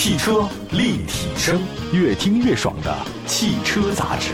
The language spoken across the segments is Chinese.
汽车立体声，越听越爽的汽车杂志。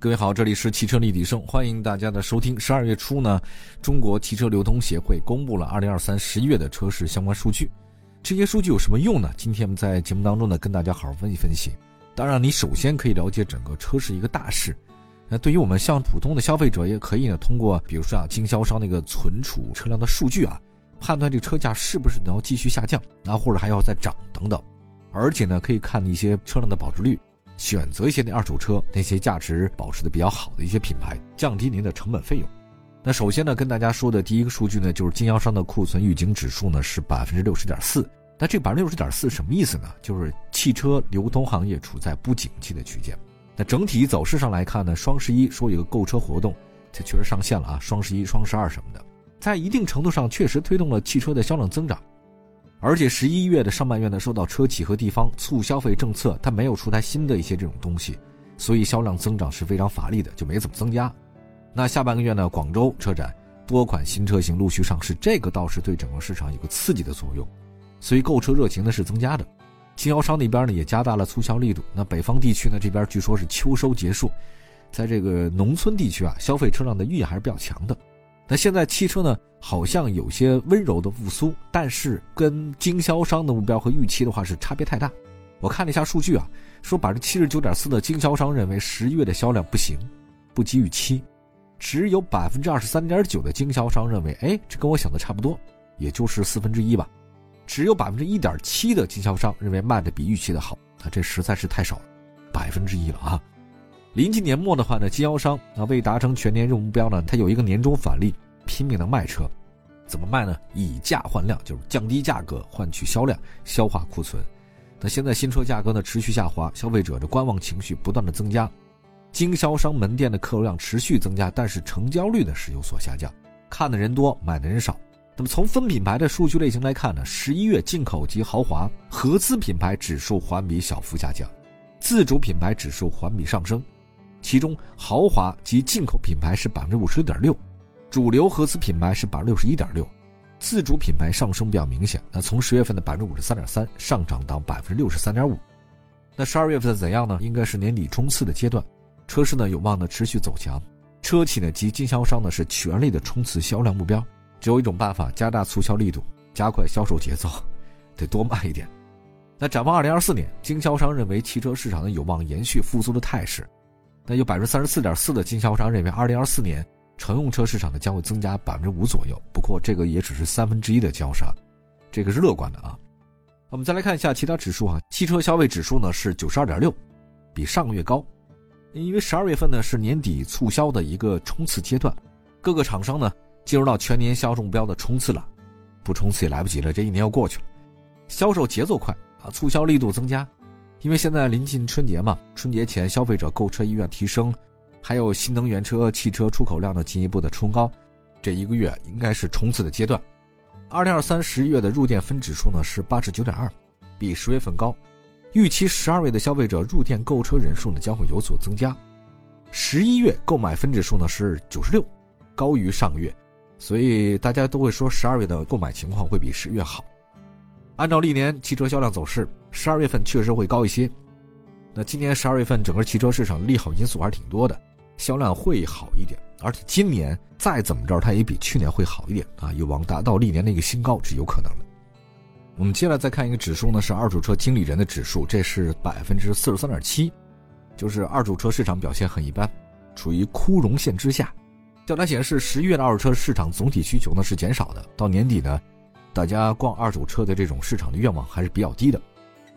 各位好，这里是汽车立体声，欢迎大家的收听。十二月初呢，中国汽车流通协会公布了二零二三十一月的车市相关数据。这些数据有什么用呢？今天我们在节目当中呢，跟大家好好分析分析。当然，你首先可以了解整个车市一个大势。那对于我们像普通的消费者，也可以呢通过比如说啊经销商那个存储车辆的数据啊，判断这车价是不是能继续下降，啊或者还要再涨等等。而且呢，可以看一些车辆的保值率，选择一些那二手车那些价值保持的比较好的一些品牌，降低您的成本费用。那首先呢，跟大家说的第一个数据呢，就是经销商的库存预警指数呢是百分之六十点四。那这百分之六十点四什么意思呢？就是汽车流通行业处在不景气的区间。那整体走势上来看呢，双十一说有个购车活动，这确实上线了啊。双十一、双十二什么的，在一定程度上确实推动了汽车的销量增长。而且十一月的上半月呢，受到车企和地方促消费政策，它没有出台新的一些这种东西，所以销量增长是非常乏力的，就没怎么增加。那下半个月呢，广州车展多款新车型陆续上市，这个倒是对整个市场有个刺激的作用，所以购车热情呢是增加的。经销商那边呢也加大了促销力度。那北方地区呢这边据说是秋收结束，在这个农村地区啊，消费车辆的欲也还是比较强的。那现在汽车呢好像有些温柔的复苏，但是跟经销商的目标和预期的话是差别太大。我看了一下数据啊，说百分之七十九点四的经销商认为十一月的销量不行，不及预期，只有百分之二十三点九的经销商认为，哎，这跟我想的差不多，也就是四分之一吧。只有百分之一点七的经销商认为卖的比预期的好，啊，这实在是太少了，百分之一了啊！临近年末的话呢，经销商啊为达成全年任务目标呢，他有一个年终返利，拼命的卖车，怎么卖呢？以价换量，就是降低价格换取销量，消化库存。那现在新车价格呢持续下滑，消费者的观望情绪不断的增加，经销商门店的客流量持续增加，但是成交率呢是有所下降，看的人多，买的人少。那么从分品牌的数据类型来看呢，十一月进口及豪华合资品牌指数环比小幅下降，自主品牌指数环比上升，其中豪华及进口品牌是百分之五十六点六，主流合资品牌是百分之六十一点六，自主品牌上升比较明显。那从十月份的百分之五十三点三上涨到百分之六十三点五，那十二月份怎样呢？应该是年底冲刺的阶段，车市呢有望呢持续走强，车企呢及经销商呢是全力的冲刺销量目标。只有一种办法，加大促销力度，加快销售节奏，得多卖一点。那展望二零二四年，经销商认为汽车市场呢有望延续复苏的态势。那有百分之三十四点四的经销商认为，二零二四年乘用车市场呢将会增加百分之五左右。不过这个也只是三分之一的交商，这个是乐观的啊。我们再来看一下其他指数啊，汽车消费指数呢是九十二点六，比上个月高。因为十二月份呢是年底促销的一个冲刺阶段，各个厂商呢。进入到全年销售目标的冲刺了，不冲刺也来不及了。这一年要过去了，销售节奏快啊，促销力度增加，因为现在临近春节嘛，春节前消费者购车意愿提升，还有新能源车汽车出口量的进一步的冲高，这一个月应该是冲刺的阶段。二零二三十一月的入店分指数呢是八十九点二，比十月份高，预期十二月的消费者入店购车人数呢将会有所增加，十一月购买分指数呢是九十六，高于上个月。所以大家都会说，十二月的购买情况会比十月好。按照历年汽车销量走势，十二月份确实会高一些。那今年十二月份整个汽车市场利好因素还是挺多的，销量会好一点。而且今年再怎么着，它也比去年会好一点啊，有望达到历年的一个新高是有可能的。我们接下来再看一个指数呢，是二手车经理人的指数，这是百分之四十三点七，就是二手车市场表现很一般，处于枯荣线之下。调查显示，十一月的二手车市场总体需求呢是减少的。到年底呢，大家逛二手车的这种市场的愿望还是比较低的。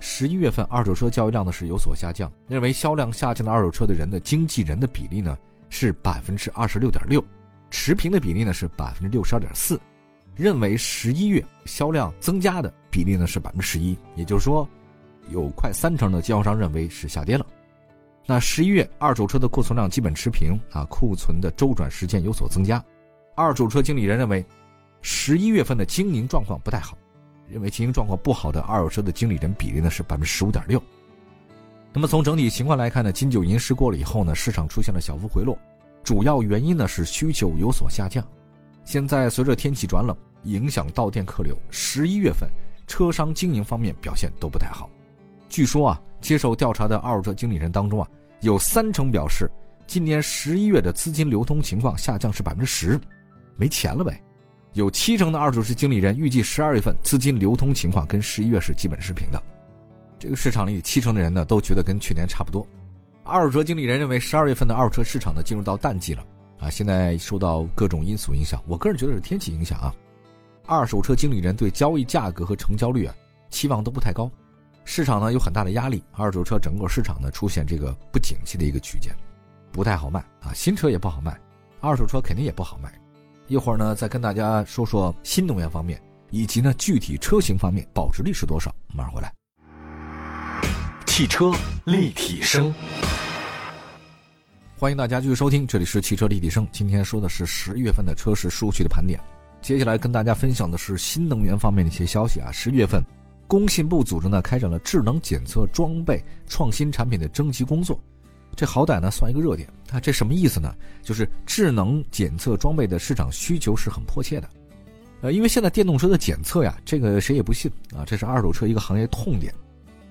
十一月份二手车交易量呢是有所下降。认为销量下降的二手车的人的经纪人的比例呢是百分之二十六点六，持平的比例呢是百分之六十二点四。认为十一月销量增加的比例呢是百分之十一，也就是说，有快三成的经销商认为是下跌了。那十一月二手车的库存量基本持平啊，库存的周转时间有所增加。二手车经理人认为，十一月份的经营状况不太好，认为经营状况不好的二手车的经理人比例呢是百分之十五点六。那么从整体情况来看呢，金九银十过了以后呢，市场出现了小幅回落，主要原因呢是需求有所下降。现在随着天气转冷，影响到店客流，十一月份车商经营方面表现都不太好。据说啊，接受调查的二手车经理人当中啊，有三成表示今年十一月的资金流通情况下降是百分之十，没钱了呗。有七成的二手车经理人预计十二月份资金流通情况跟十一月是基本持平的。这个市场里七成的人呢都觉得跟去年差不多。二手车经理人认为十二月份的二手车市场呢进入到淡季了。啊，现在受到各种因素影响，我个人觉得是天气影响啊。二手车经理人对交易价格和成交率啊期望都不太高，市场呢有很大的压力，二手车整个市场呢出现这个不景气的一个区间，不太好卖啊，新车也不好卖，二手车肯定也不好卖。一会儿呢再跟大家说说新能源方面，以及呢具体车型方面保值率是多少，马上回来。汽车立体声。欢迎大家继续收听，这里是汽车立体声。今天说的是十月份的车市数据的盘点。接下来跟大家分享的是新能源方面的一些消息啊。十月份，工信部组织呢开展了智能检测装备创新产品的征集工作，这好歹呢算一个热点啊。这什么意思呢？就是智能检测装备的市场需求是很迫切的。呃，因为现在电动车的检测呀，这个谁也不信啊，这是二手车一个行业痛点。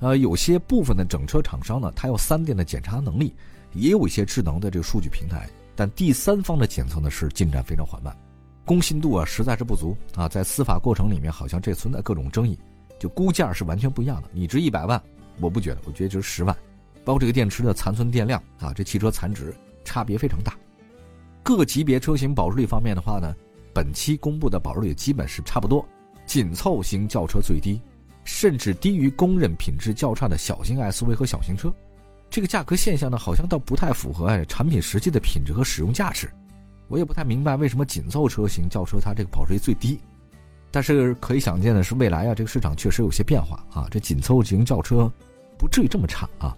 呃，有些部分的整车厂商呢，它有三电的检查能力。也有一些智能的这个数据平台，但第三方的检测呢是进展非常缓慢，公信度啊实在是不足啊，在司法过程里面好像这存在各种争议，就估价是完全不一样的。你值一百万，我不觉得，我觉得值十万，包括这个电池的残存电量啊，这汽车残值差别非常大。各级别车型保值率方面的话呢，本期公布的保值率基本是差不多，紧凑型轿车最低，甚至低于公认品质较差的小型 SUV 和小型车。这个价格现象呢，好像倒不太符合哎产品实际的品质和使用价值。我也不太明白为什么紧凑车型轿车它这个保值率最低。但是可以想见的是，未来啊这个市场确实有些变化啊，这紧凑型轿车不至于这么差啊。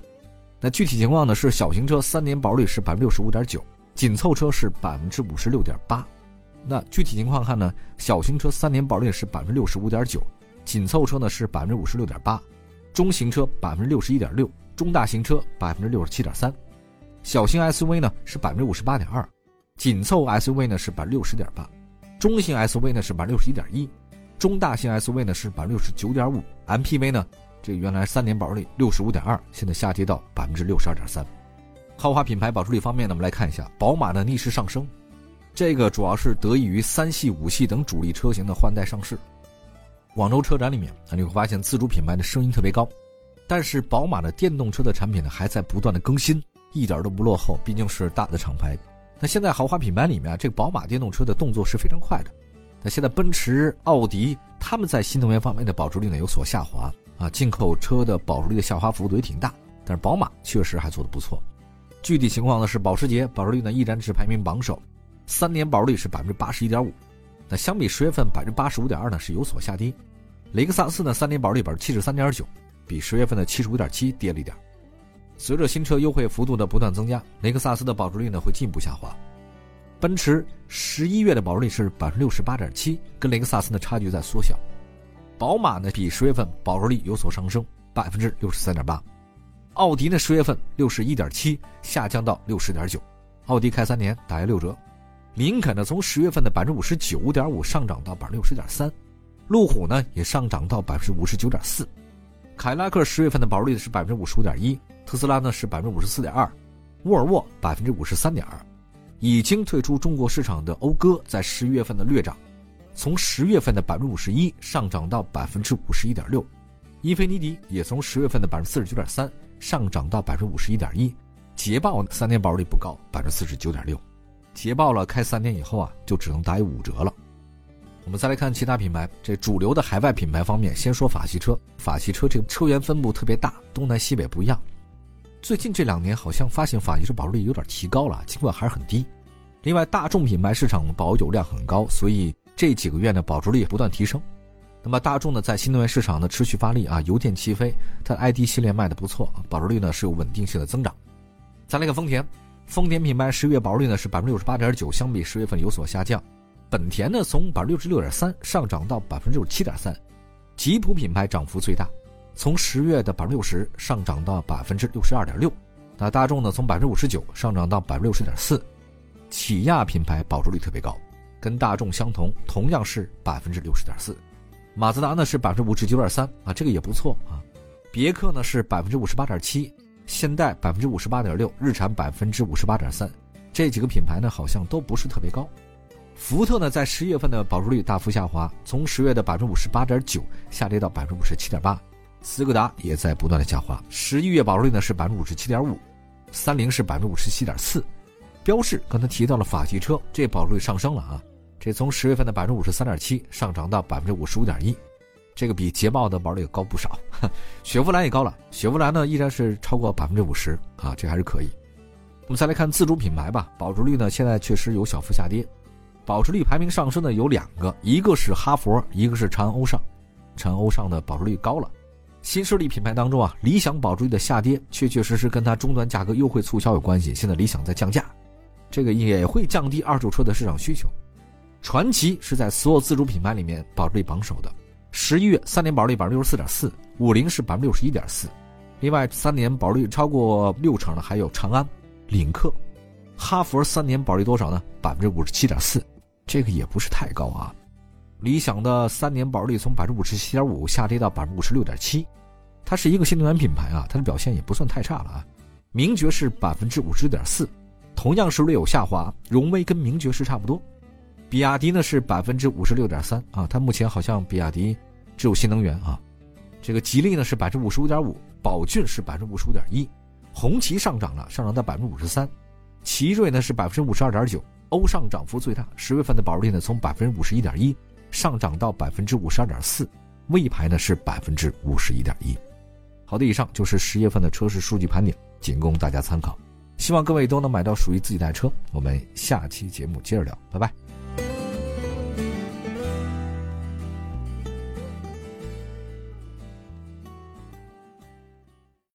那具体情况呢是，小型车三年保率是百分之六十五点九，紧凑车是百分之五十六点八。那具体情况看呢，小型车三年保率是百分之六十五点九，紧凑车呢是百分之五十六点八，中型车百分之六十一点六。中大型车百分之六十七点三，小型 SUV 呢是百分之五十八点二，紧凑 SUV 呢是百分之六十点八，中型 SUV 呢是百分之六十一点一，中大型 SUV 呢是百分之六十九点五，MPV 呢这原来三年保值率六十五点二，现在下跌到百分之六十二点三。豪华品牌保值率方面呢，我们来看一下宝马的逆势上升，这个主要是得益于三系、五系等主力车型的换代上市。广州车展里面啊，你会发现自主品牌的声音特别高。但是宝马的电动车的产品呢，还在不断的更新，一点都不落后，毕竟是大的厂牌。那现在豪华品牌里面，这个宝马电动车的动作是非常快的。那现在奔驰、奥迪他们在新能源方面的保值率呢有所下滑啊，进口车的保值率的下滑幅度也挺大。但是宝马确实还做得不错。具体情况呢是保时捷保值率呢依然是排名榜首，三年保值率是百分之八十一点五。那相比十月份百分之八十五点二呢是有所下跌。雷克萨斯呢三年保值率百分之七十三点九。比十月份的七十五点七跌了一点。随着新车优惠幅度的不断增加，雷克萨斯的保值率呢会进一步下滑。奔驰十一月的保值率是百分之六十八点七，跟雷克萨斯的差距在缩小。宝马呢比十月份保值率有所上升，百分之六十三点八。奥迪呢十月份六十一点七下降到六十点九，奥迪开三年打下六折。林肯呢从十月份的百分之五十九点五上涨到百分之六十点三，路虎呢也上涨到百分之五十九点四。凯迪拉克十月份的保值率是百分之五十五点一，特斯拉呢是百分之五十四点二，沃尔沃百分之五十三点二。已经退出中国市场的讴歌在十一月份的略涨，从十月份的百分之五十一上涨到百分之五十一点六。英菲尼迪也从十月份的百分之四十九点三上涨到百分之五十一点一。捷豹三年保值率不高，百分之四十九点六。捷豹了开三年以后啊，就只能打五折了。我们再来看其他品牌，这主流的海外品牌方面，先说法系车。法系车这个车源分布特别大，东南西北不一样。最近这两年好像发现法系车保值率有点提高了，尽管还是很低。另外，大众品牌市场保有量很高，所以这几个月呢保值率也不断提升。那么大众呢在新能源市场呢持续发力啊，油电齐飞，它 ID 系列卖的不错，保值率呢是有稳定性的增长。再来看丰田，丰田品牌十月保值率呢是百分之六十八点九，相比十月份有所下降。本田呢，从百分之六十六点三上涨到百分之六十七点三，吉普品牌涨幅最大，从十月的百分之六十上涨到百分之六十二点六。那大众呢，从百分之五十九上涨到百分之六十点四。起亚品牌保值率特别高，跟大众相同，同样是百分之六十点四。马自达呢是百分之五十九点三啊，这个也不错啊。别克呢是百分之五十八点七，现代百分之五十八点六，日产百分之五十八点三。这几个品牌呢好像都不是特别高。福特呢在十月份的保值率大幅下滑，从十月的百分之五十八点九下跌到百分之五十七点八。斯柯达也在不断的下滑，十一月保值率呢是百分之五十七点五，三菱是百分之五十七点四，标致刚才提到了法系车，这保值率上升了啊，这从十月份的百分之五十三点七上涨到百分之五十五点一，这个比捷豹的保值率高不少。雪佛兰也高了，雪佛兰呢依然是超过百分之五十啊，这还是可以。我们再来看自主品牌吧，保值率呢现在确实有小幅下跌，保值率排名上升的有两个，一个是哈佛，一个是长安欧尚，长安欧尚的保值率高了。新势力品牌当中啊，理想保值率的下跌，确确实实跟它终端价格优惠促销有关系。现在理想在降价，这个也会降低二手车的市场需求。传祺是在所有自主品牌里面保值率榜首的，十一月三年保值率百分之六十四点四，五菱是百分之六十一点四，另外三年保值率超过六成的还有长安、领克、哈佛，三年保值率多少呢？百分之五十七点四，这个也不是太高啊。理想的三年保值率从百分之五十七点五下跌到百分之五十六点七。它是一个新能源品牌啊，它的表现也不算太差了啊。名爵是百分之五十点四，同样是略有下滑。荣威跟名爵是差不多。比亚迪呢是百分之五十六点三啊，它目前好像比亚迪只有新能源啊。这个吉利呢是百分之五十五点五，宝骏是百分之五十五点一，红旗上涨了，上涨到百分之五十三。奇瑞呢是百分之五十二点九，欧尚涨幅最大，十月份的保值率呢从百分之五十一点一上涨到百分之五十二点四，魏牌呢是百分之五十一点一。好的，以上就是十月份的车市数据盘点，仅供大家参考。希望各位都能买到属于自己的车。我们下期节目接着聊，拜拜。